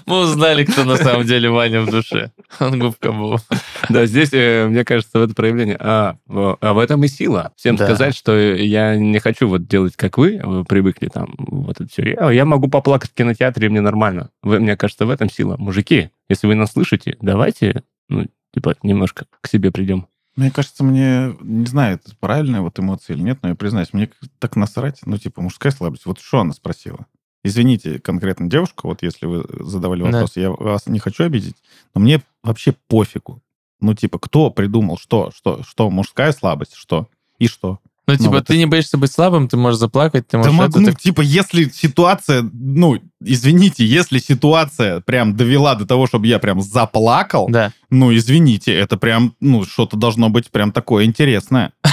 Мы узнали, кто на самом деле Ваня в душе. Он губка Боб. Да, здесь, э, мне кажется, в это проявление. А, а в этом и сила. Всем Да. сказать, что я не хочу вот делать, как вы, вы привыкли там, вот это все. Я, я могу поплакать в кинотеатре, и мне нормально. Вы- мне кажется, в этом сила. Мужики, если вы нас слышите, давайте, ну, типа, немножко к себе придем. Мне кажется, мне, не знаю, это правильная вот эмоция или нет, но я признаюсь, мне так насрать, ну, типа, мужская слабость. Вот что она спросила? Извините, конкретно девушка, вот если вы задавали Да. вопрос, я вас не хочу обидеть, но мне вообще пофигу. Ну, типа, кто придумал, что, что, что, мужская слабость, что, и что? Ну, типа, вот ты не боишься быть слабым, ты можешь заплакать, ты Да можешь... могу, это, ну, так- типа, если ситуация, ну, извините, если ситуация прям довела до того, чтобы я прям заплакал, Да. ну, извините, это прям, ну, что-то должно быть прям такое интересное.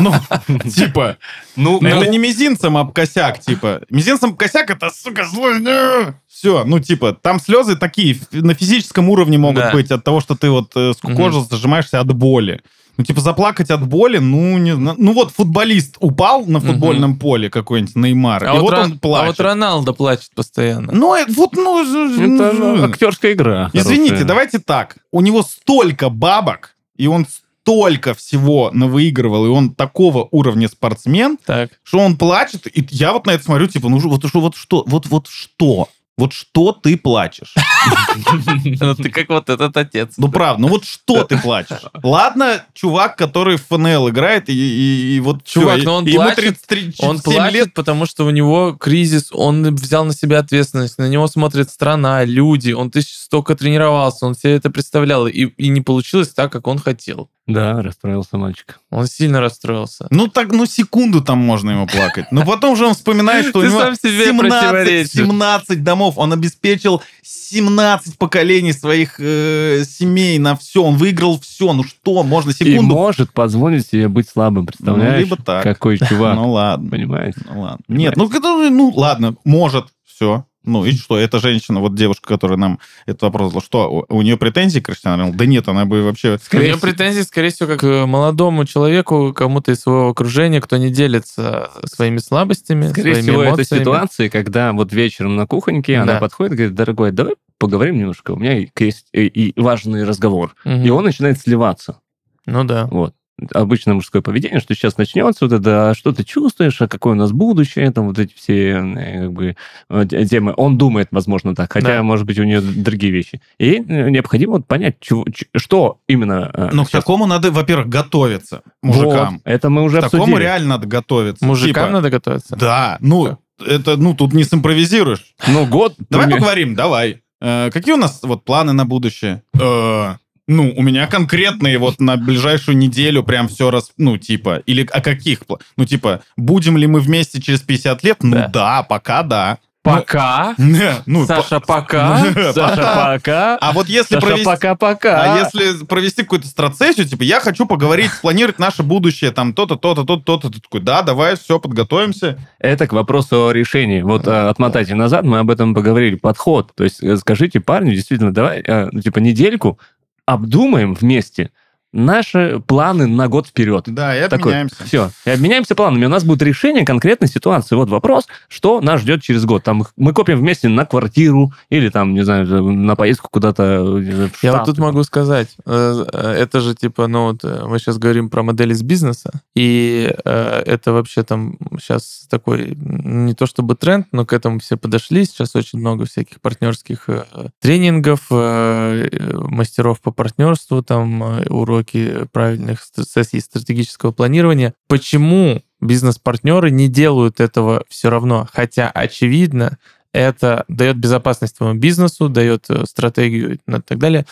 Ну, типа, Ну, это не мизинцем об косяк, типа. Мизинцем об косяк это, сука, злой. Все, ну, типа, там слезы такие на физическом уровне могут Да. быть от того, что ты вот э, скукожился, зажимаешься от боли. Ну, типа, заплакать от боли, ну, не знаю. Ну, вот футболист упал на футбольном поле какой-нибудь, Неймар, А и вот, вот Рон- он а плачет. вот Роналдо плачет постоянно. Ну, э, вот, ну... это же актерская игра. Извините, хорошая. давайте так. У него столько бабок, и он столько всего навыигрывал, и он такого уровня спортсмен, Так. что он плачет, и я вот на это смотрю, типа, ну вот, что, вот что, вот, вот что? Вот что ты плачешь? Ну, ты как вот этот отец. Ну, правда, ну вот что ты плачешь? Ладно, чувак, который в ФНЛ играет, и, вот Чувак, но он и ему плачет, 33 Он 7 плачет, потому что у него кризис, он взял на себя ответственность, на него смотрит страна, люди, он тысяч столько тренировался, он все это представлял, и не получилось так, как он хотел. Да, расстроился мальчик. Он сильно расстроился. Ну, так, ну, секунду там можно ему плакать. Но потом же он вспоминает, что у него сам себе 17, противоречишь. 17 домов. Он обеспечил 17 поколений своих э, семей на все. Он выиграл все. Ну что, можно И секунду... может позволить себе быть слабым, представляешь? либо так. Какой чувак, Ну, ладно. понимаете? Ну, ладно. Нет, ну, ну, ладно, может, все. Ну, и что, эта женщина, вот девушка, которая нам этот вопрос задала, что, у, у нее претензии к Криштиану Роналду? Да нет, она бы вообще... У Скорее нее всего- претензии, скорее всего, как к молодому человеку, кому-то из своего окружения, кто не делится своими слабостями, Скорее своими всего, это эмоциями. ситуации, когда вот вечером на кухоньке она Да. подходит и говорит, дорогой, давай поговорим немножко, у меня есть и, и важный разговор. Мгм. И он начинает сливаться. Ну да. Вот. Обычное мужское поведение, что сейчас начнется вот это, а что ты чувствуешь, а какое у нас будущее, там вот эти все э, как бы, э, те- темы. Он думает, возможно, так, хотя, Да. может быть, у нее другие вещи. И э, необходимо вот понять, чего- что именно... э, Ну, к сейчас- такому надо, во-первых, готовиться мужикам. Вот, это мы уже К такому обсудили. реально надо готовиться. Мужикам Типа, надо готовиться. Да, ну, это, ну, тут не симпровизируешь. Ну, год... Давай поговорим, давай. Какие у нас вот планы на будущее? Ну, у меня конкретные вот на ближайшую неделю прям все раз, ну, типа, или о каких? Ну, типа, будем ли мы вместе через 50 лет? Ну, Да. да, пока да. Пока. Ну, ну, Саша, пока. по- Саша, пока. А вот если Саша, провести... пока-пока. А если провести какую-то страцессию, типа, я хочу поговорить, спланировать наше будущее, там, то-то, то-то, то-то, то-то. Ты такой, да, давай, все, подготовимся. Это к вопросу о решении. Вот э, отмотайте назад, мы об этом поговорили. Подход. То есть э, скажите парню, действительно, давай, э, ну, типа, недельку обдумаем вместе наши планы на год вперед. Да, и Такой, обменяемся. Все, и обменяемся планами. У нас будет решение конкретной ситуации. Вот вопрос, что нас ждет через год. Там мы копим вместе на квартиру или там, не знаю, на поездку куда-то э, Я вот тут могу сказать, э, э, это же типа, ну вот мы сейчас говорим про модели из бизнеса, и это вообще там сейчас такой не то чтобы тренд, но к этому все подошли. Сейчас очень много всяких партнерских тренингов, мастеров по партнерству, там э, уроки правильных сессий стратегического планирования. Почему бизнес-партнеры не делают этого все равно. Хотя, очевидно, это дает безопасность твоему бизнесу, дает э, стратегию и так далее.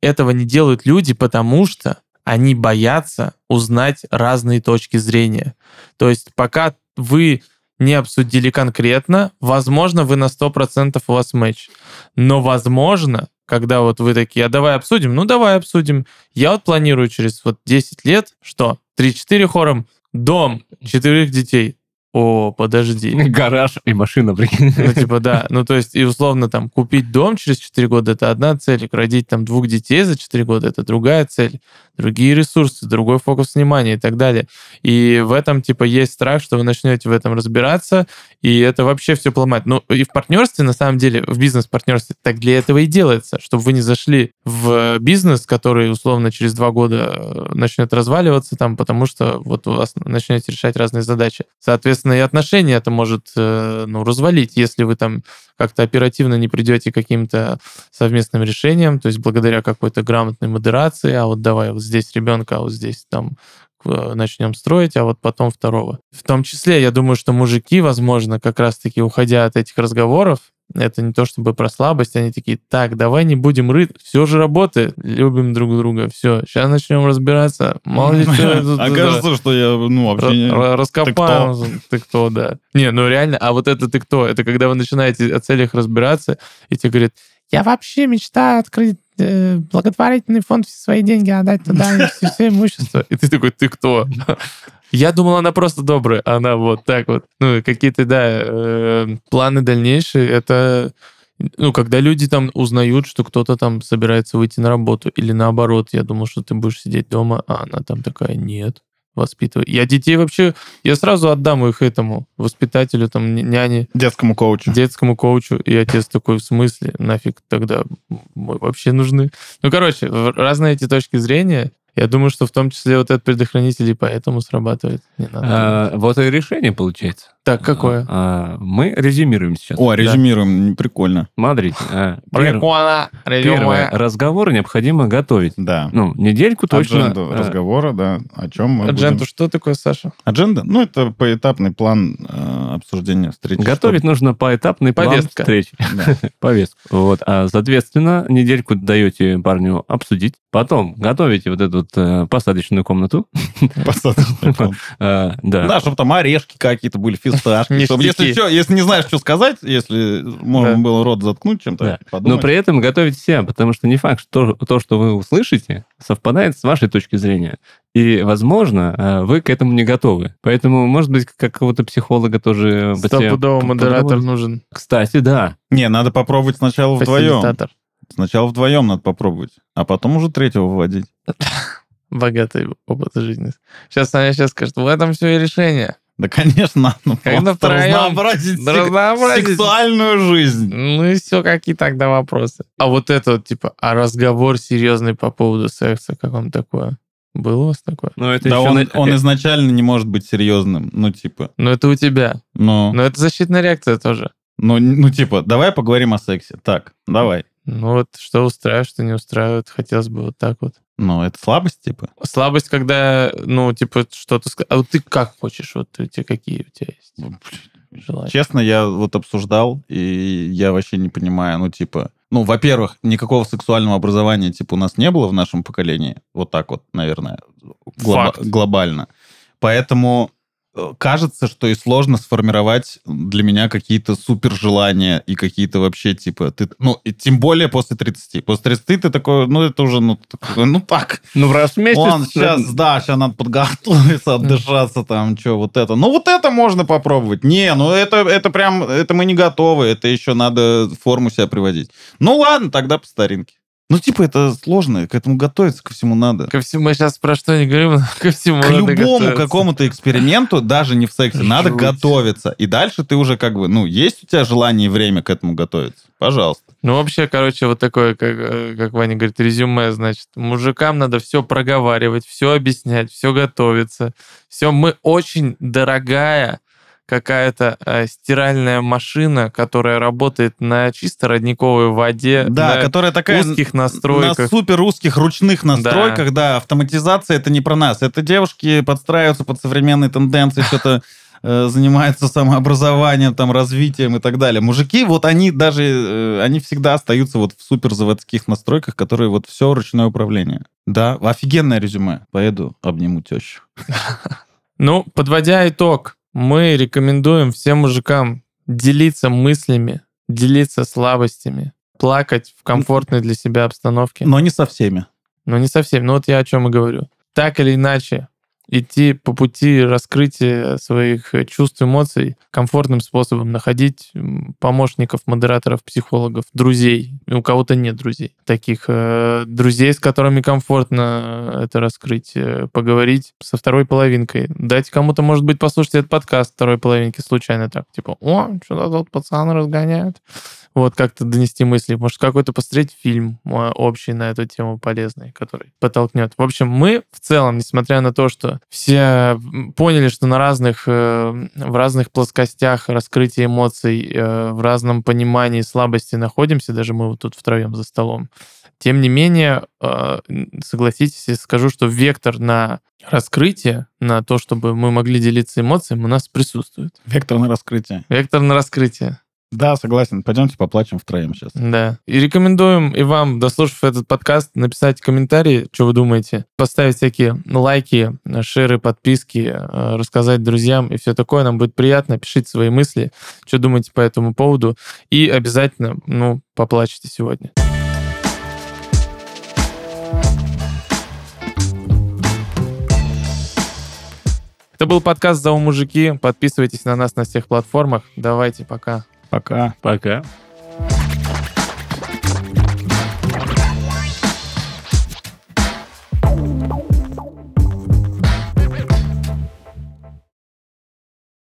Этого не делают люди, потому что они боятся узнать разные точки зрения. То есть пока вы не обсудили конкретно, возможно, вы на 100% у вас матч. Но, возможно, когда вот вы такие, а давай обсудим, ну давай обсудим. Я вот планирую через вот 10 лет, что 3-4 хором, дом, четырех детей. О, подожди. Гараж и машина, прикинь. Ну, типа, да. Ну, то есть, и условно, там, купить дом через 4 года – это одна цель, родить там двух детей за 4 года – это другая цель, другие ресурсы, другой фокус внимания и так далее. И в этом, типа, есть страх, что вы начнете в этом разбираться, и это вообще все поломать. Ну, и в партнерстве, на самом деле, в бизнес-партнерстве так для этого и делается, чтобы вы не зашли в бизнес, который, условно, через два года э, начнет разваливаться там, потому что вот у вас начнете решать разные задачи. Соответственно, и отношения это может, э, ну, развалить, если вы там как-то оперативно не придете к каким-то совместным решениям, то есть благодаря какой-то грамотной модерации, а вот давай вот здесь ребенка, а вот здесь там э, начнем строить, а вот потом второго. В том числе, я думаю, что мужики, возможно, как раз-таки уходя от этих разговоров, это не то чтобы про слабость, они такие, так, давай не будем рыть, все же работает, любим друг друга, все, сейчас начнем разбираться, мало ли что. А кажется, что я, ну, вообще не... Раскопаем, ты кто, да. Не, ну реально, а вот это ты кто? Это когда вы начинаете о целях разбираться, и тебе говорят, я вообще мечтаю открыть э, благотворительный фонд, все свои деньги отдать туда, все, все имущество. И ты такой, ты кто? Я думал, она просто добрая, она вот так вот. Ну, какие-то, да, э, планы дальнейшие, это ну, когда люди там узнают, что кто-то там собирается выйти на работу, или наоборот, я думал, что ты будешь сидеть дома, а она там такая, нет, воспитывай. Я детей вообще, я сразу отдам их этому воспитателю, там, няне. Детскому коучу. Детскому коучу. И отец такой, в смысле, нафиг тогда мы вообще нужны? Ну, короче, разные эти точки зрения, я думаю, что в том числе вот этот предохранитель и поэтому срабатывает. Не надо а, вот и решение получается. Так, какое? А, мы резюмируем сейчас. О, резюмируем, да. прикольно. Смотрите. А, прикольно. Первое. Разговоры необходимо готовить. Да. Ну, недельку точно. Адженду а, разговора, да. О чем мы Адженду, что такое, Саша? Адженда? Ну, это поэтапный план э, обсуждения встречи. Готовить нужно поэтапный Повестка. план встречи. Повестку. Вот. А, соответственно, недельку даете парню обсудить. Потом готовите вот эту э, посадочную комнату. Посадочную комнату. Да. Да, чтобы там орешки какие-то были, фисташки. Чтобы, если, что, если не знаешь, что сказать, если можно да. было рот заткнуть чем-то, да. подумать. Но при этом готовить себя, потому что не факт, что то, что вы услышите, совпадает с вашей точки зрения. И, возможно, э, вы к этому не готовы. Поэтому, может быть, какого-то психолога тоже... Стопудово модератор нужен. Кстати, да. Не, надо попробовать сначала вдвоем. Сначала вдвоем надо попробовать, а потом уже третьего выводить. Богатый опыт жизни. Сейчас Саня сейчас скажет, в этом все и решение. Да, конечно, ну Когда просто разнообразить, разнообразить сексуальную жизнь. Ну и все, какие тогда вопросы. А вот это вот, типа, а разговор серьезный по поводу секса, как вам такое? Было у вас такое? Ну, это да он, на... он изначально не может быть серьезным, ну, типа. Ну, это у тебя. Но... Но это защитная реакция тоже. Ну, ну, типа, давай поговорим о сексе. Так, давай. Ну, вот что устраивает, что не устраивает, хотелось бы вот так вот. Ну, это слабость, типа? Слабость, когда, ну, типа, что-то... А вот ты как хочешь? Вот у тебя какие у тебя есть ну, желания? Честно, я вот обсуждал, и я вообще не понимаю, ну, типа... Ну, во-первых, никакого сексуального образования, типа, у нас не было в нашем поколении. Вот так вот, наверное, глоб... глобально. Поэтому кажется, что и сложно сформировать для меня какие-то супер желания и какие-то вообще, типа, ты, ну, и тем более после 30. После 30 ты такой, ну, это уже, ну, такой, ну, так. Ну, в раз в месяц. Он сейчас, да, сейчас надо подготовиться, отдышаться, там, что, вот это. Ну, вот это можно попробовать. Не, ну, это, это прям, это мы не готовы, это еще надо форму себя приводить. Ну, ладно, тогда по старинке. Ну, типа, это сложно, к этому готовиться, ко всему надо. Ко всему, мы сейчас про что не говорим, ко всему К любому какому-то эксперименту, даже не в сексе, надо готовиться. И дальше ты уже как бы, ну, есть у тебя желание и время к этому готовиться? Пожалуйста. Ну, вообще, короче, вот такое, как, э, как Ваня говорит, резюме, значит, мужикам надо все проговаривать, все объяснять, все готовиться. Все, мы очень дорогая какая-то э, стиральная машина, которая работает на чисто родниковой воде, Да, на которая такая узких на настройках. супер узких ручных настройках, да. автоматизация это не про нас. Это девушки подстраиваются под современные тенденции, что-то э, занимаются самообразованием, там, развитием и так далее. Мужики, вот они даже, э, они всегда остаются вот в суперзаводских настройках, которые вот все ручное управление. Да, офигенное резюме. Поеду, обниму тещу. Ну, подводя итог, мы рекомендуем всем мужикам делиться мыслями, делиться слабостями, плакать в комфортной для себя обстановке. Но не со всеми. Но не совсем. Ну вот я о чем и говорю. Так или иначе, идти по пути раскрытия своих чувств, эмоций комфортным способом, находить помощников, модераторов, психологов, друзей. И У кого-то нет друзей. Таких э, друзей, с которыми комфортно это раскрыть, э, поговорить со второй половинкой. Дать кому-то, может быть, послушать этот подкаст второй половинки случайно так. Типа, о, что-то тут пацаны разгоняют. Вот как-то донести мысли. Может, какой-то посмотреть фильм э, общий на эту тему полезный, который подтолкнет. В общем, мы в целом, несмотря на то, что все поняли, что на разных, э, в разных плоскостях раскрытия эмоций, э, в разном понимании слабости находимся, даже мы вот тут втроем за столом, тем не менее, э, согласитесь, если скажу, что вектор на раскрытие, на то, чтобы мы могли делиться эмоциями, у нас присутствует. Вектор на раскрытие. Вектор на раскрытие. Да, согласен. Пойдемте поплачем втроем сейчас. Да. И рекомендуем и вам, дослушав этот подкаст, написать комментарии, что вы думаете, поставить всякие лайки, шеры, подписки, э, рассказать друзьям и все такое. Нам будет приятно. Пишите свои мысли, что думаете по этому поводу. И обязательно, ну, поплачьте сегодня. Это был подкаст «Зау мужики». Подписывайтесь на нас на всех платформах. Давайте, пока. Пока. Пока.